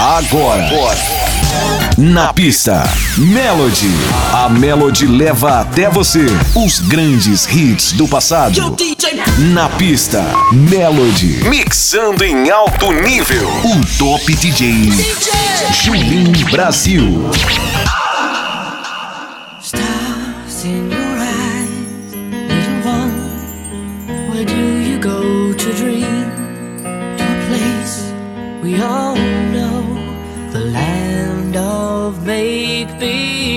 Agora. Na pista, Melody. A Melody leva até você os grandes hits do passado. Na pista, Melody. Mixando em alto nível. O top DJ. Julinho Brasil. Stars in your eyes, little one. Where do you go to dream? Place we all make believe.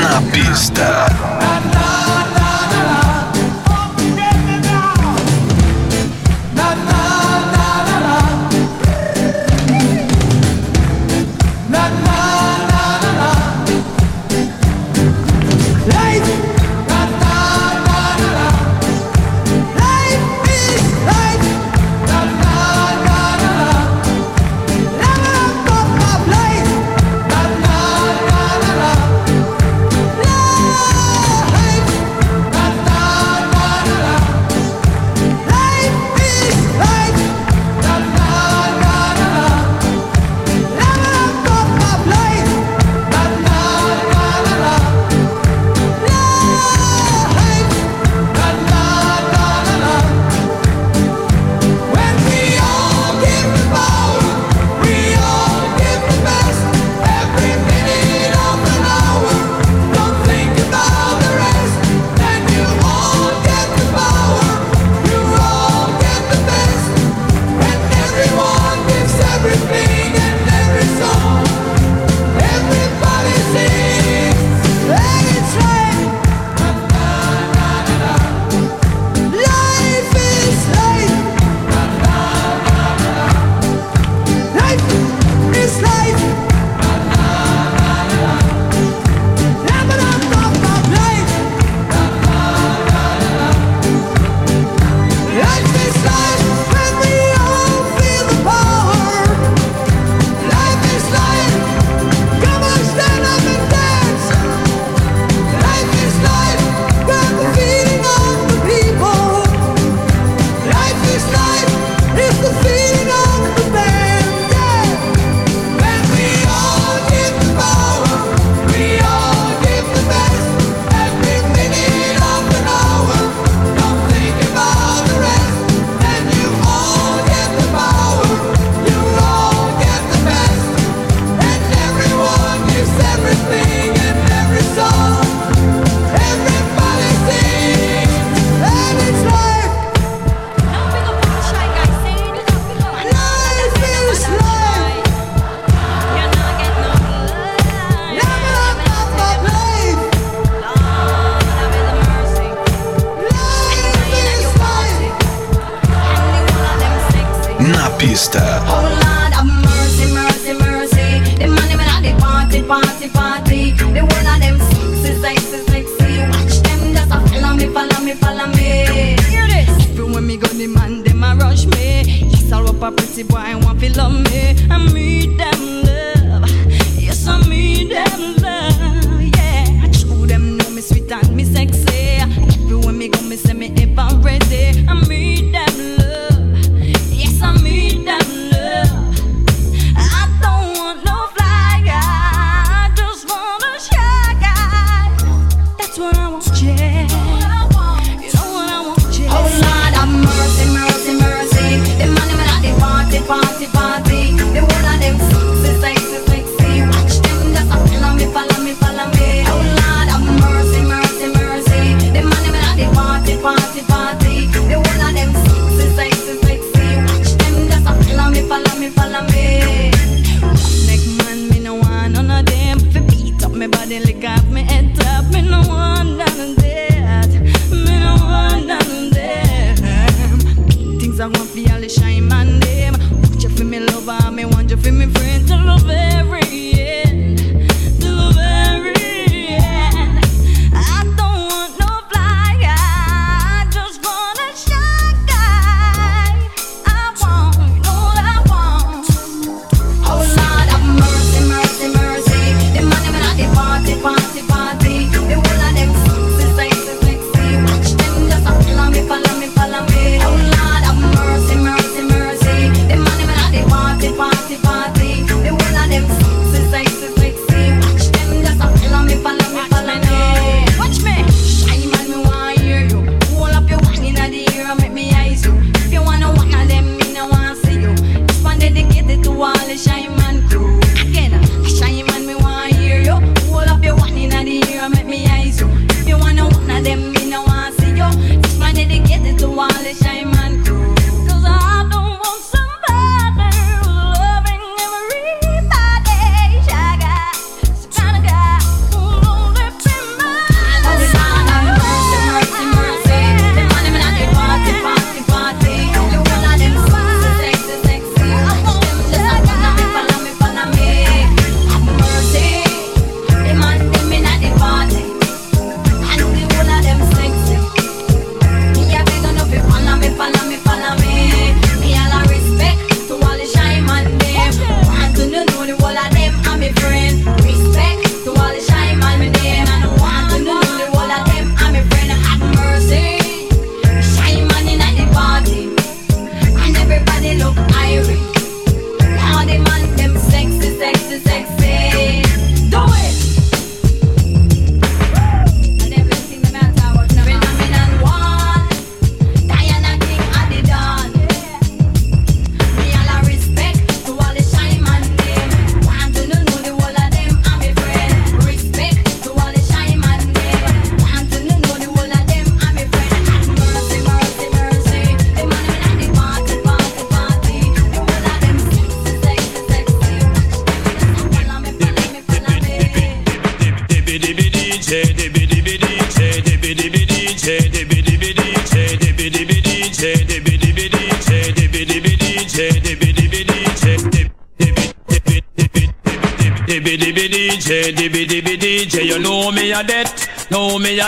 на пистах.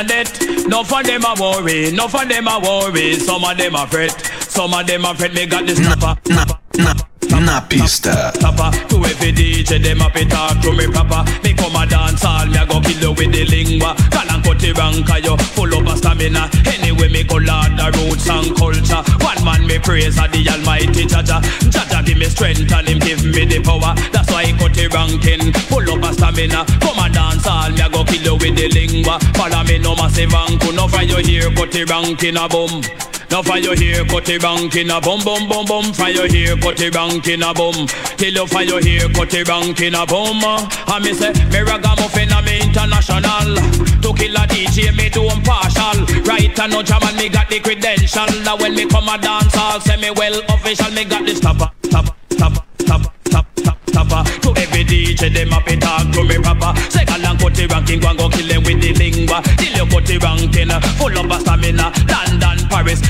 A debt. No for them a worry, no for them a worry. Some of them a fret, some of them a fret. Me got this na, na, na. Na pista. Papa, to every DJ, them up it talk to me proper. Me come a dance all, me a go kill you with the lingua. Call and cut the rank, you full of a stamina. Lord the roots and culture. One man me praise a the Almighty Jah Jah. Jaja give me strength and him give me the power. That's why I cut the ranking, full of a stamina. Come a dance all, me a go kill you with the lingua. Follow me no massive anku, no for you here, cut the ranking a boom. Now your hair, cut the bank in a bum bum bum bum. Your hair, cut the bank in a bum. Till you your hair, cut the bank in a bum. Uh, and me say, me ragamuffin me international. To kill a DJ, me do partial. Right and no jam and me got the credential. Now when me come a dance, I'll say me well official. Me got the stopper, stopper, stopper, stopper. To every DJ, them up and talk to me proper. Say, galang cut the ranking, go and go kill them with the lingua. Till you cut the ranking, uh, full of a stamina. London, Paris,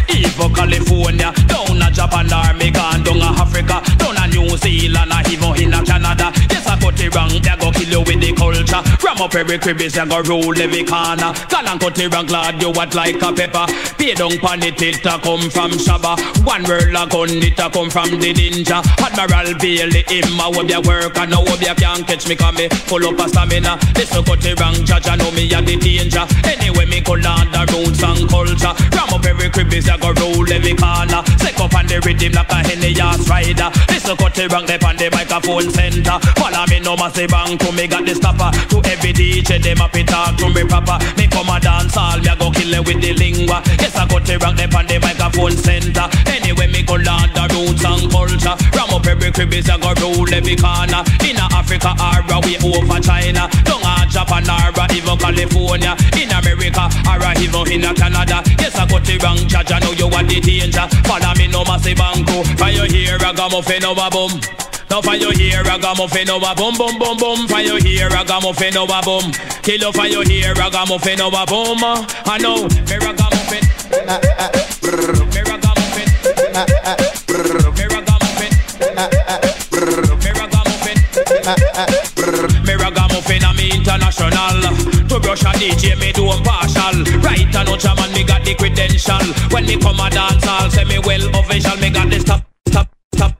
even California, down a Japan or me gone down a Africa, down a New Zealand or even in a Canada. Yes, I cut it wrong, they go you with the culture. Ram up every cribbies, they go roll every corner. Call and cut it wrong, glad you what like a pepper. Pay down pan it, it a come from Shabba. One world a gun, it a come from the ninja. Admiral Bailey, him a hope you work and now hope you can't catch me, come me full up a stamina. A cut it wrong, judge, I know me a the danger. Anyway, me call on the roots and culture. Ram up every cribbies, I go roll every corner. Stick up on the rhythm like a henny ass rider. Listen, cut the rank, on the microphone center. Follow me, no massive bank to me, got the stopper. To every DJ, them up it talk to me proper. Me come a dance all, me a go kill it with the lingua. Yes, I cut the rank, on the microphone center. Anyway, me go learn the roots and culture. Ram up every cribbies, I go roll every corner. In Africa, or we over China. Down a Japan, or even California. In America, or even in Canada. Yes, I cut the rank, judge, I know you want the danger. Follow me, no massive banco. You hear, I got muffin over boom. Now for you hear, I got muffin over boom, boom, boom, boom. For you hear, I got muffin over boom. Kill for you hear, I got muffin over boom. I know, me ragamuffin. Me ragamuffin. Me ragamuffin. Me ragamuffin. Me ragamuffin, I'm international. To brush a DJ, me do partial. Right and no jam and me got the credential. When me come a dance, I'll say me well official. Me got the stop, stop, stop,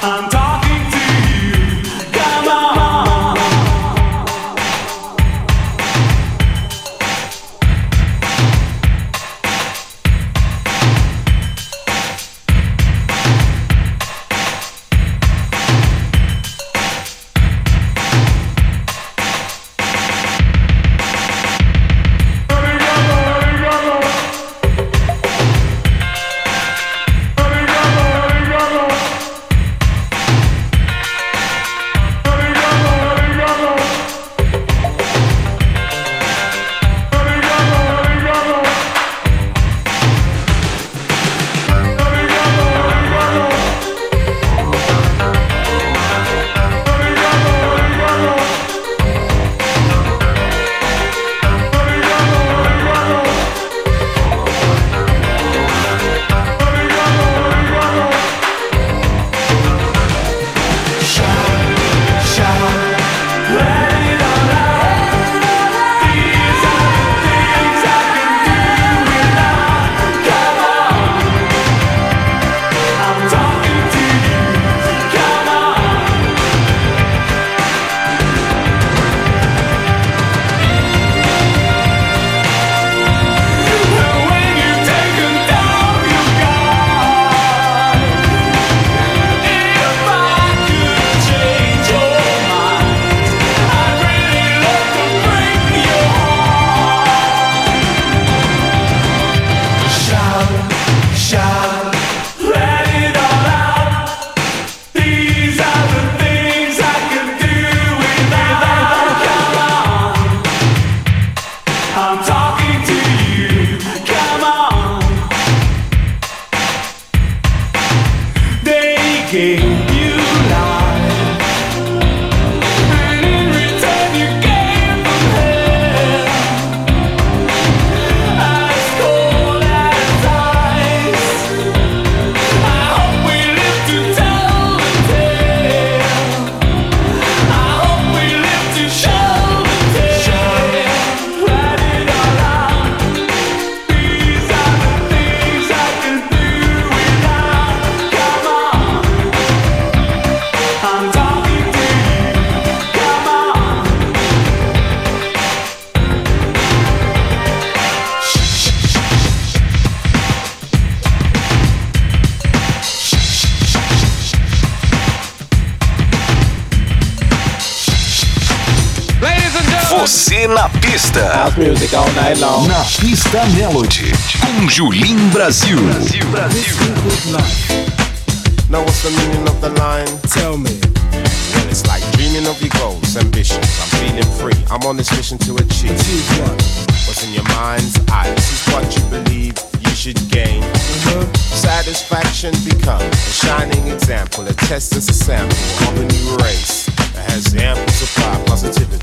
I'm music all night long. Na pista Melody. Com Julim Brasil. Now what's the meaning of the line? Tell me. Well, it's like dreaming of your goals, ambitions. I'm feeling free. I'm on this mission to achieve. Achieve what? What's in your mind's eye? This is what you believe you should gain. Uh-huh. Satisfaction become a shining example, a test as a sample of a new race that has ample supply positivity.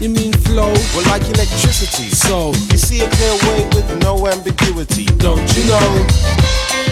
You mean flow? Well, like electricity. So, You see a clear way with no ambiguity. don't you know?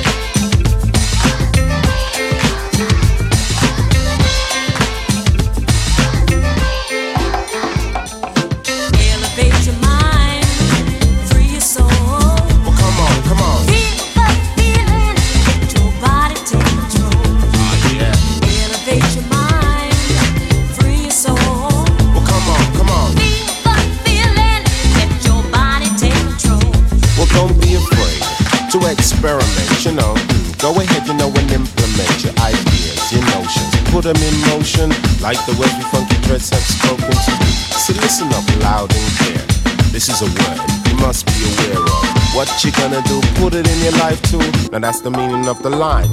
Go ahead, you know, and implement your ideas, your notions. Put them in motion like the way we funky dreads have spoken to you. So listen up loud and clear. This is a word you must be aware of. What you gonna do, put it in your life too. Now that's the meaning of the line.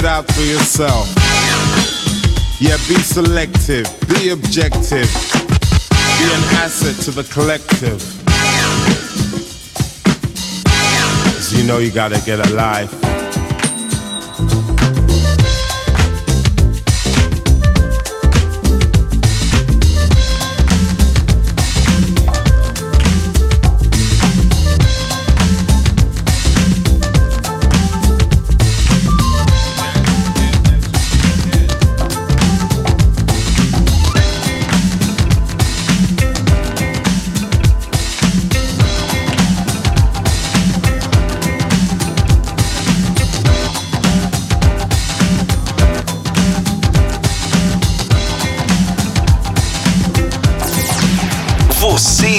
It out for yourself. Yeah, be selective, be objective, be an asset to the collective. 'Cause you know you gotta get a life.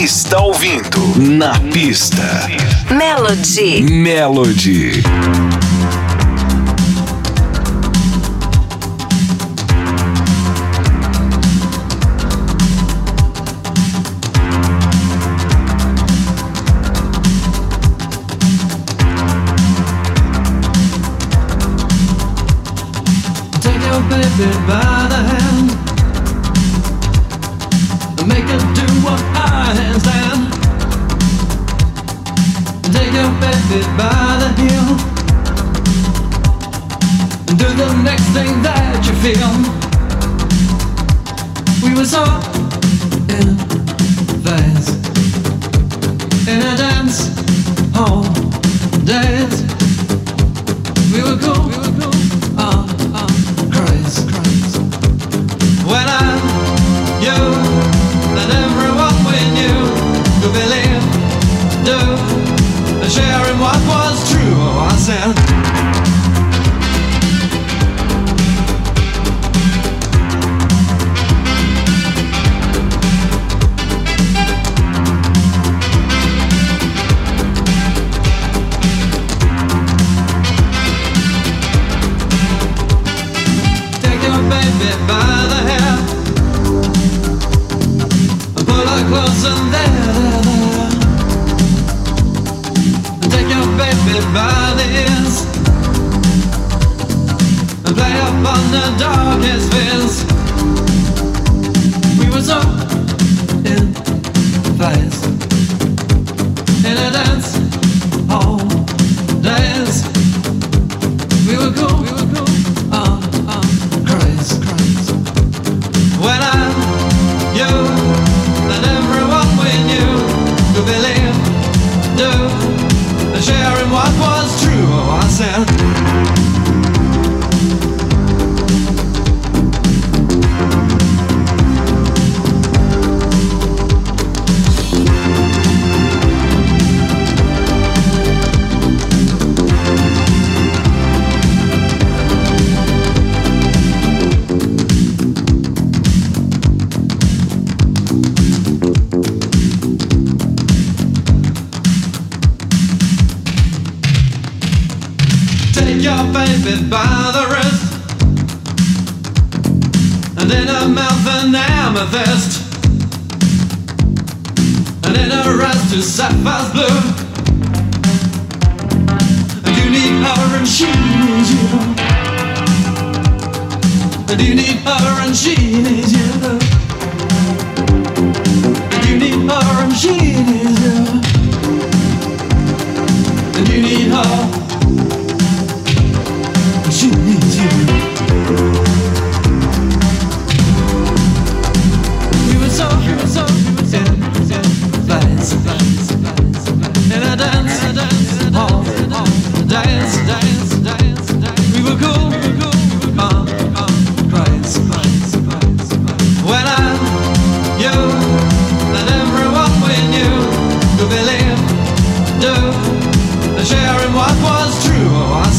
Está ouvindo Na pista. Melody. Melody. Take your baby by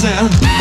Brasil.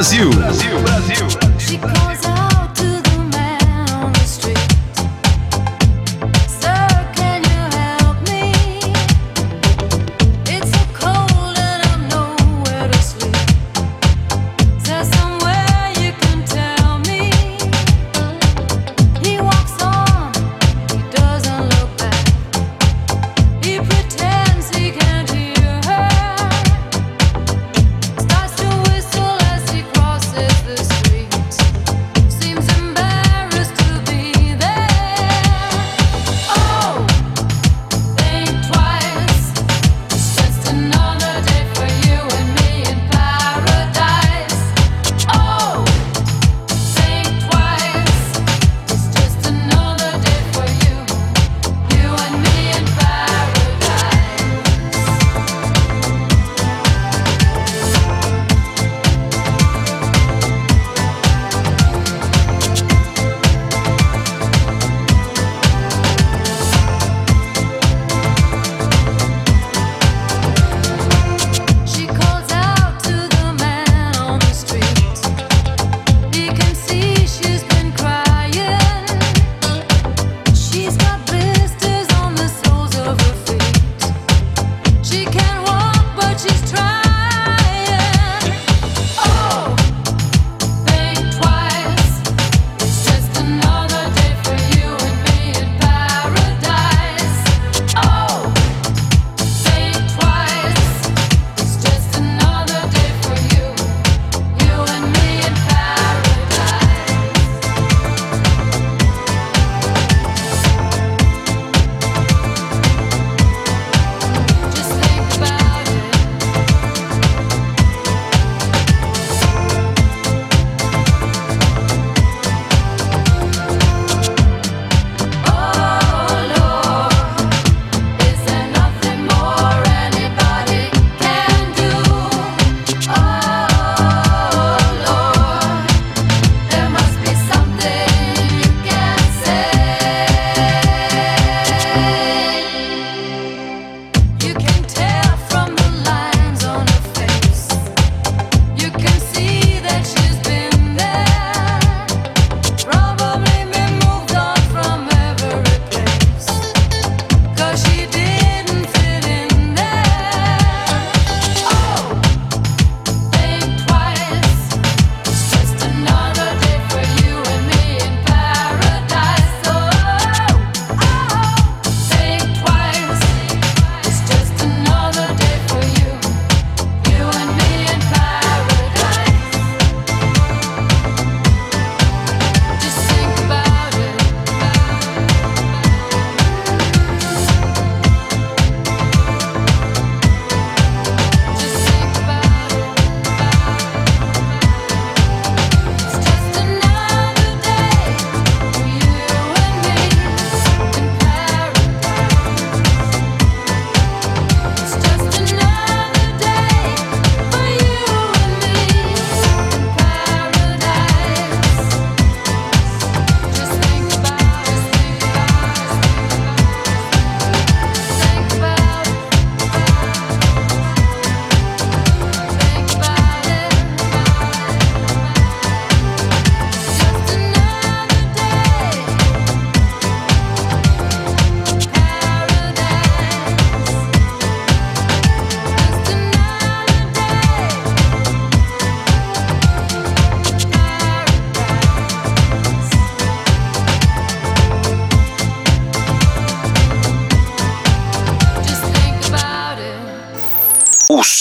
Brasil.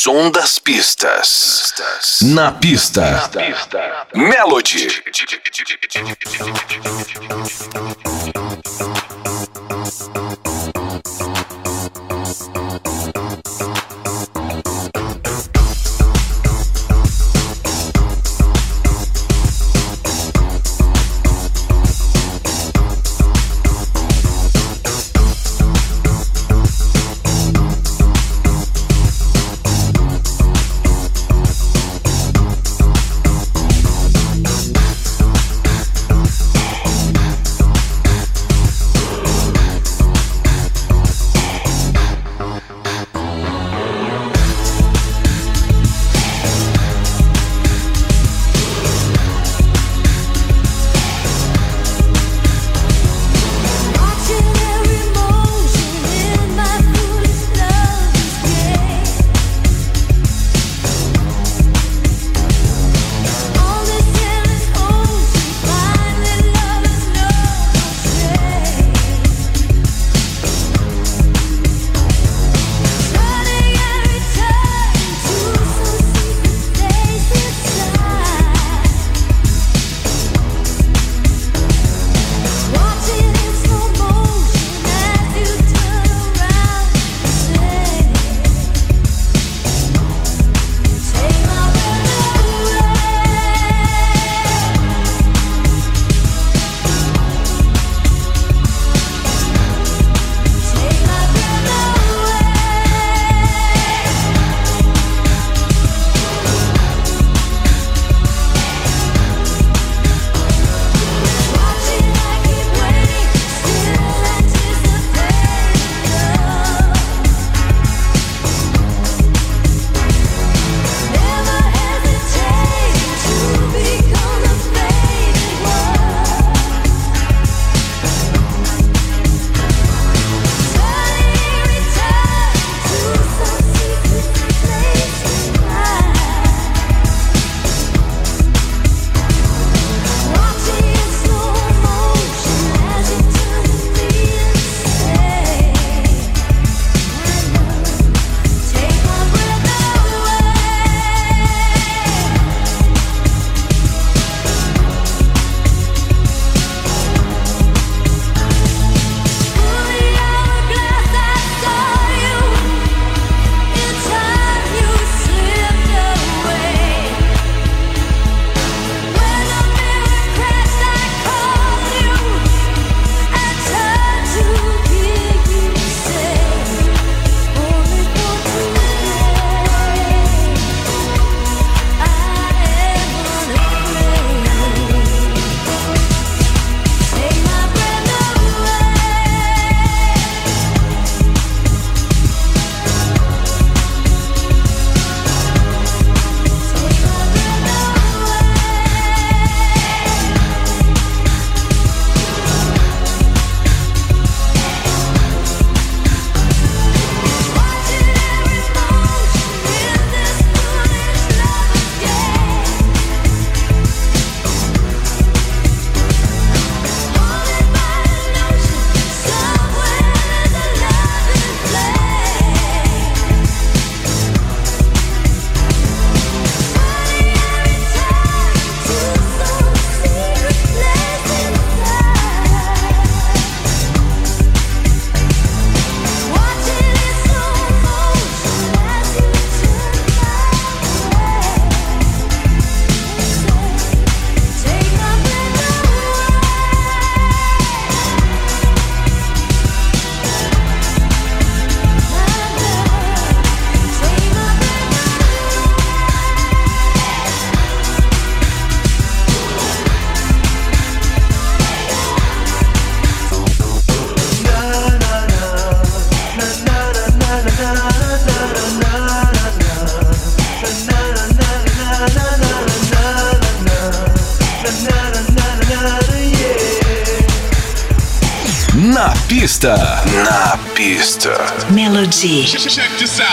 Som das pistas. Na pista. Na pista. Melody.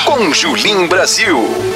Com Julim Brasil.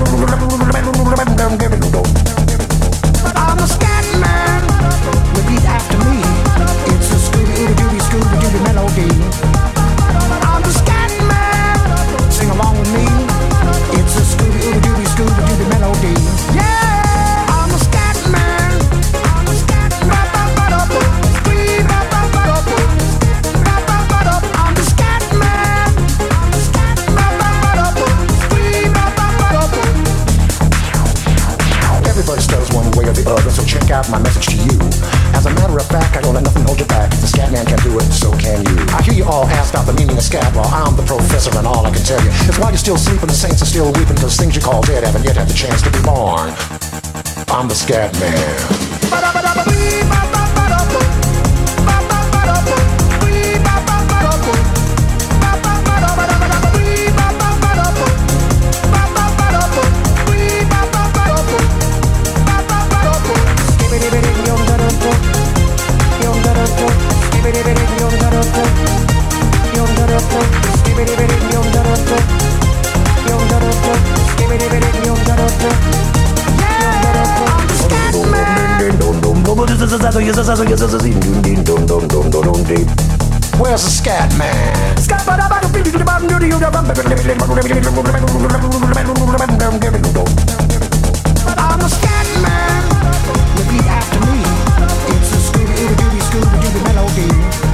I'm Where's the scat man? I'm the scat man. After me. It's a Scooby Scooby melody.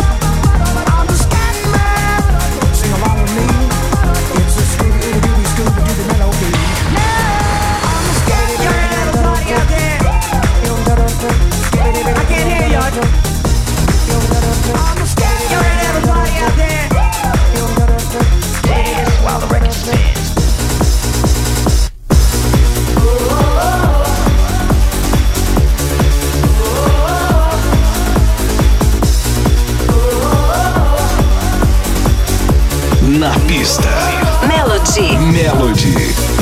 Melody. Melody.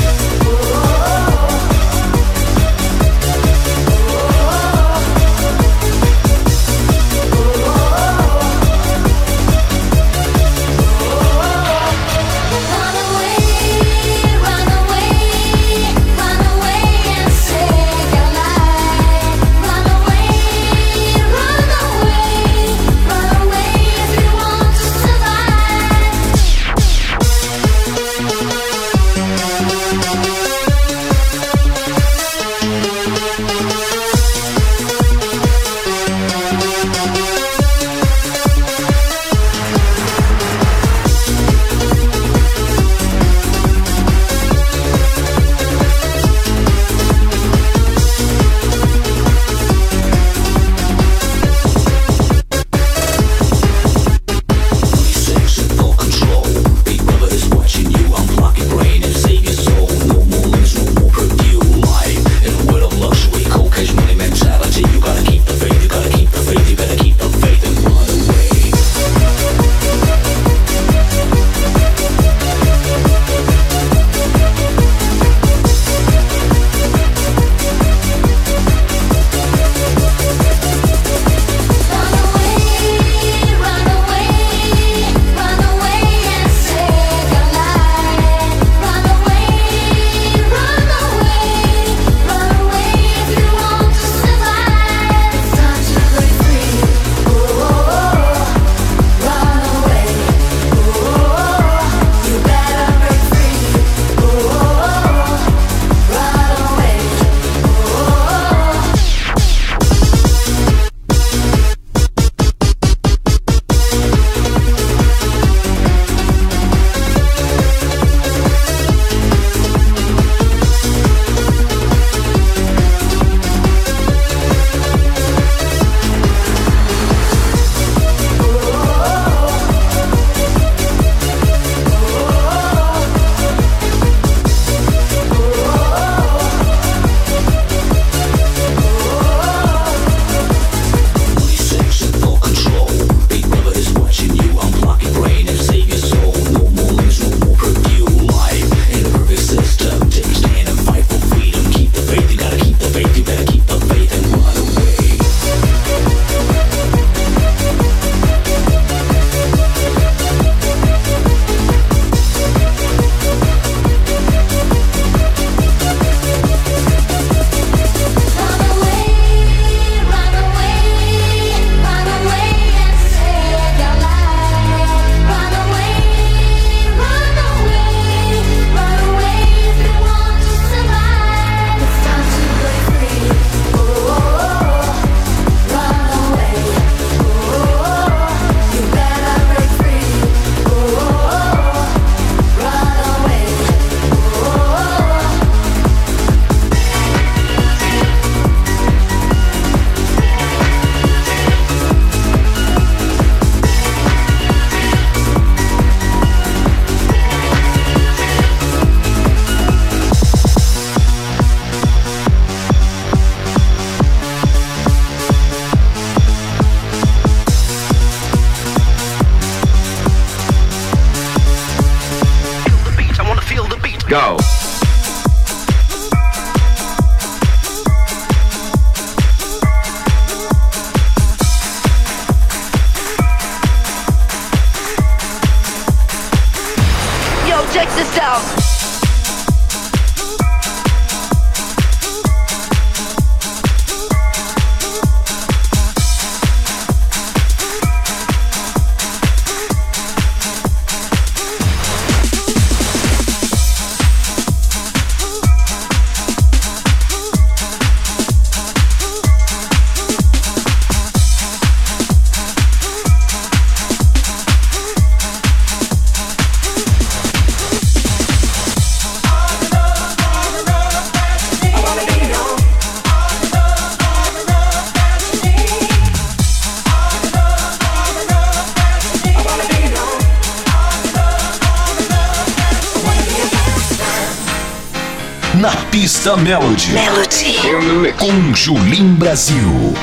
na pista Melody. Melody. Com Julim Brasil.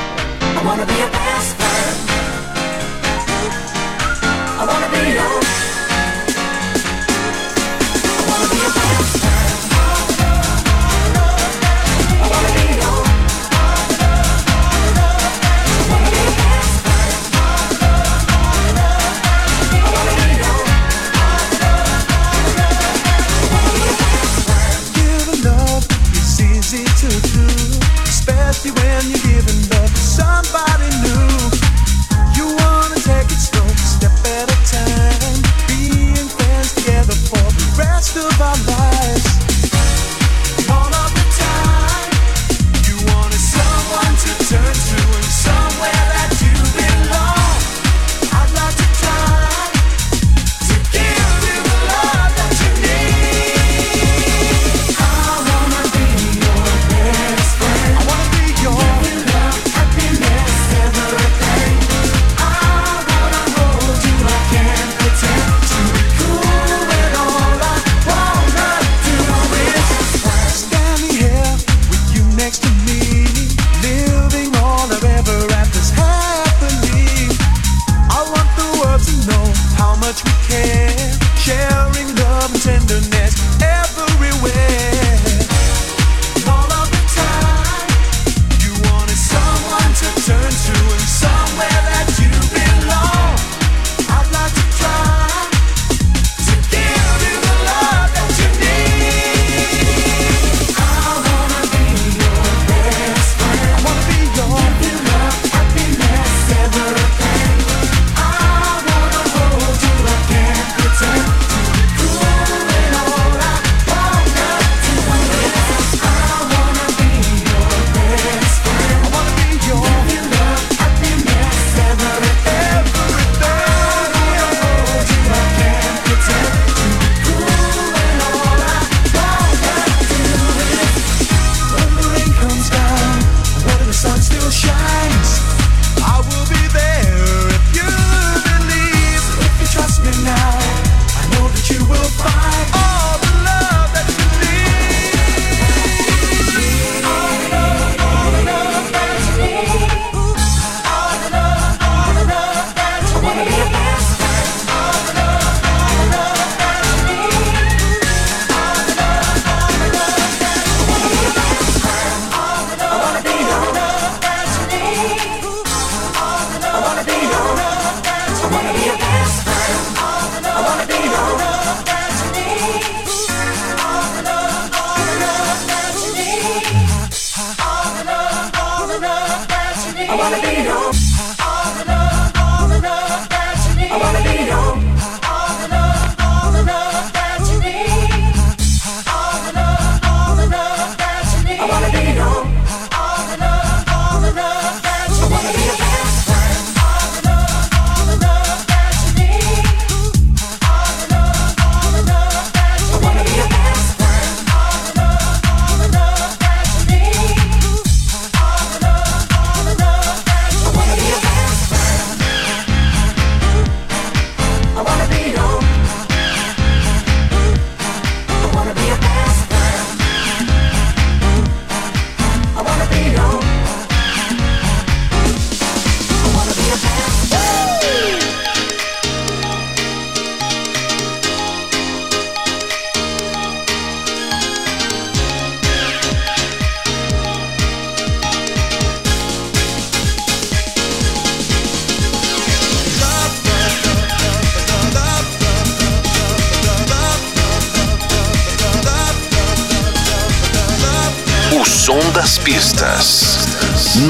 I wanna be a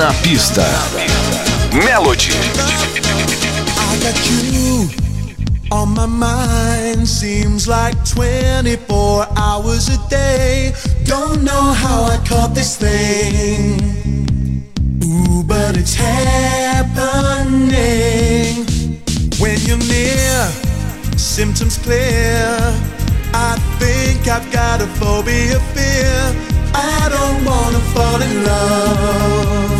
Na Pista. Melody. On my mind. Seems like 24 hours a day. Don't know how I caught this thing. Ooh, but it's happening. When you're near, symptoms clear. I think I've got a phobia fear. I don't wanna fall in love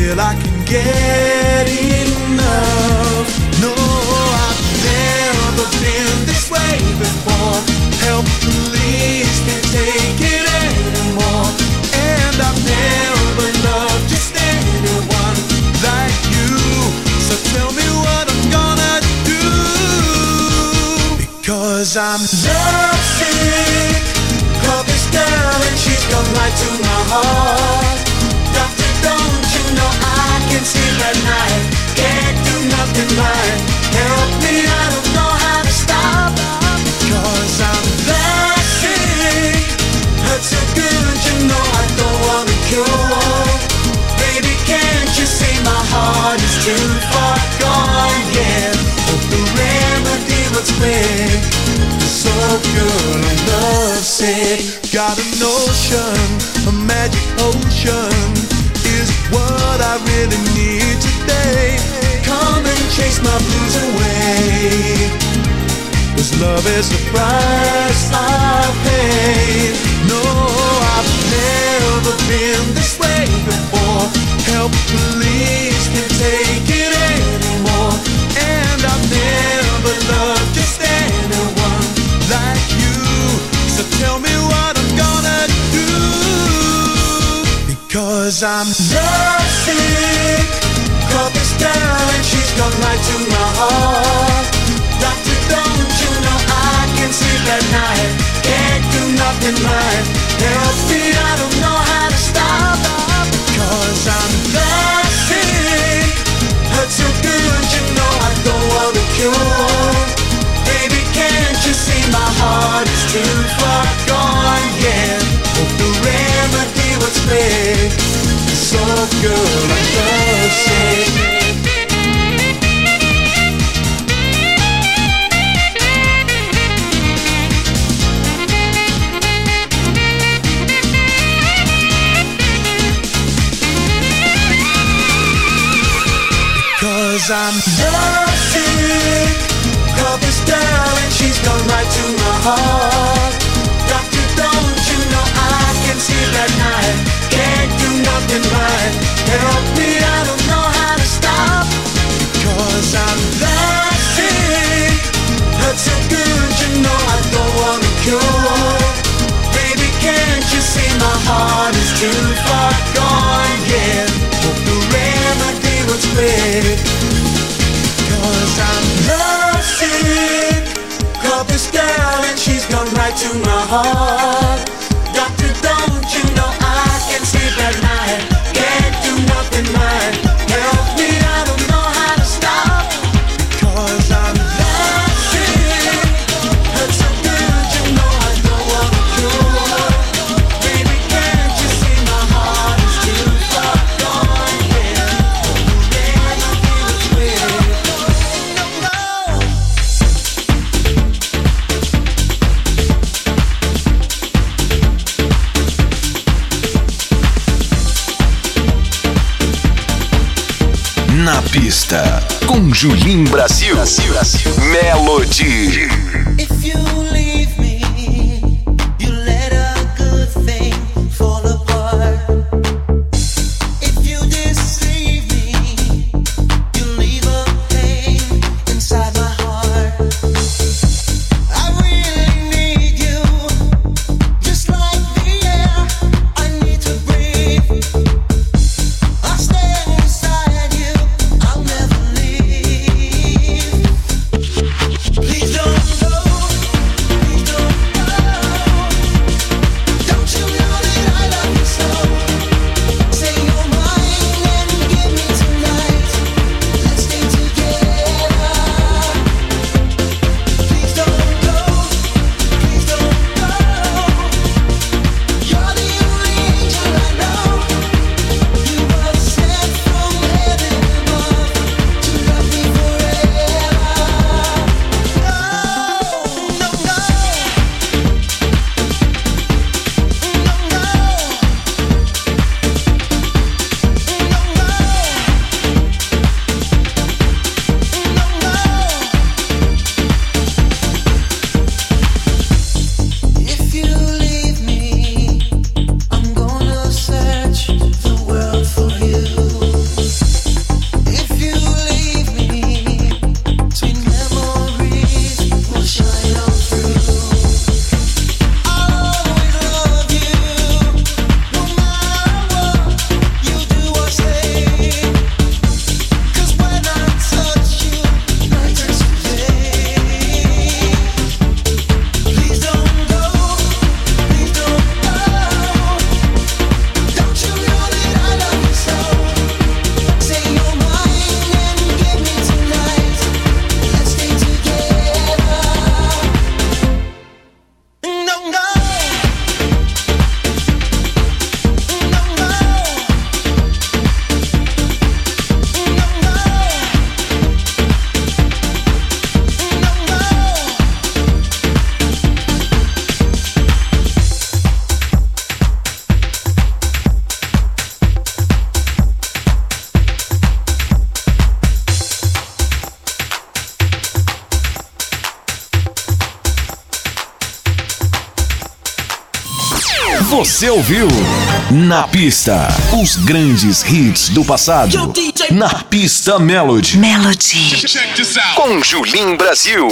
till I can get enough. No, I've never been this way before. Help, please, can't take it anymore. And I've never loved just anyone like you. So tell me what I'm gonna do. Because I'm lovesick. Call this girl and she's gone right to my heart can night? Can't do nothing right. Help me, I don't know how to stop. Cause I'm so good, you know I don't want a cure. Love is the price I pay. No, I've never been this way before. Help, please, can't take it anymore. And I've never loved just anyone like you. So tell me what I'm gonna do. Because I'm lovesick. Call this girl and she's come right to my heart. I can sleep at night? Can't do nothing right. Help me, I don't know how to stop. Cause I'm that sick. Hurts so good, you know I don't want a cure. Baby, can't you see my heart is too far gone? Yeah, hope the remedy was quick. So good, I'm lovesick. Cause I'm lovesick Call this girl and she's gone right to my heart. Doctor, don't you know I can sleep at night? Can't do nothing right. Help me, I don't know how to stop. Cause I'm lovesick Hurts so good, you know I don't want a cure. Baby, can't you see my heart is too far gone, to my heart Julim Brasil. Melody. Você ouviu Na Pista, os grandes hits do passado. Na Pista Melody. Melody. Com Julim Brasil.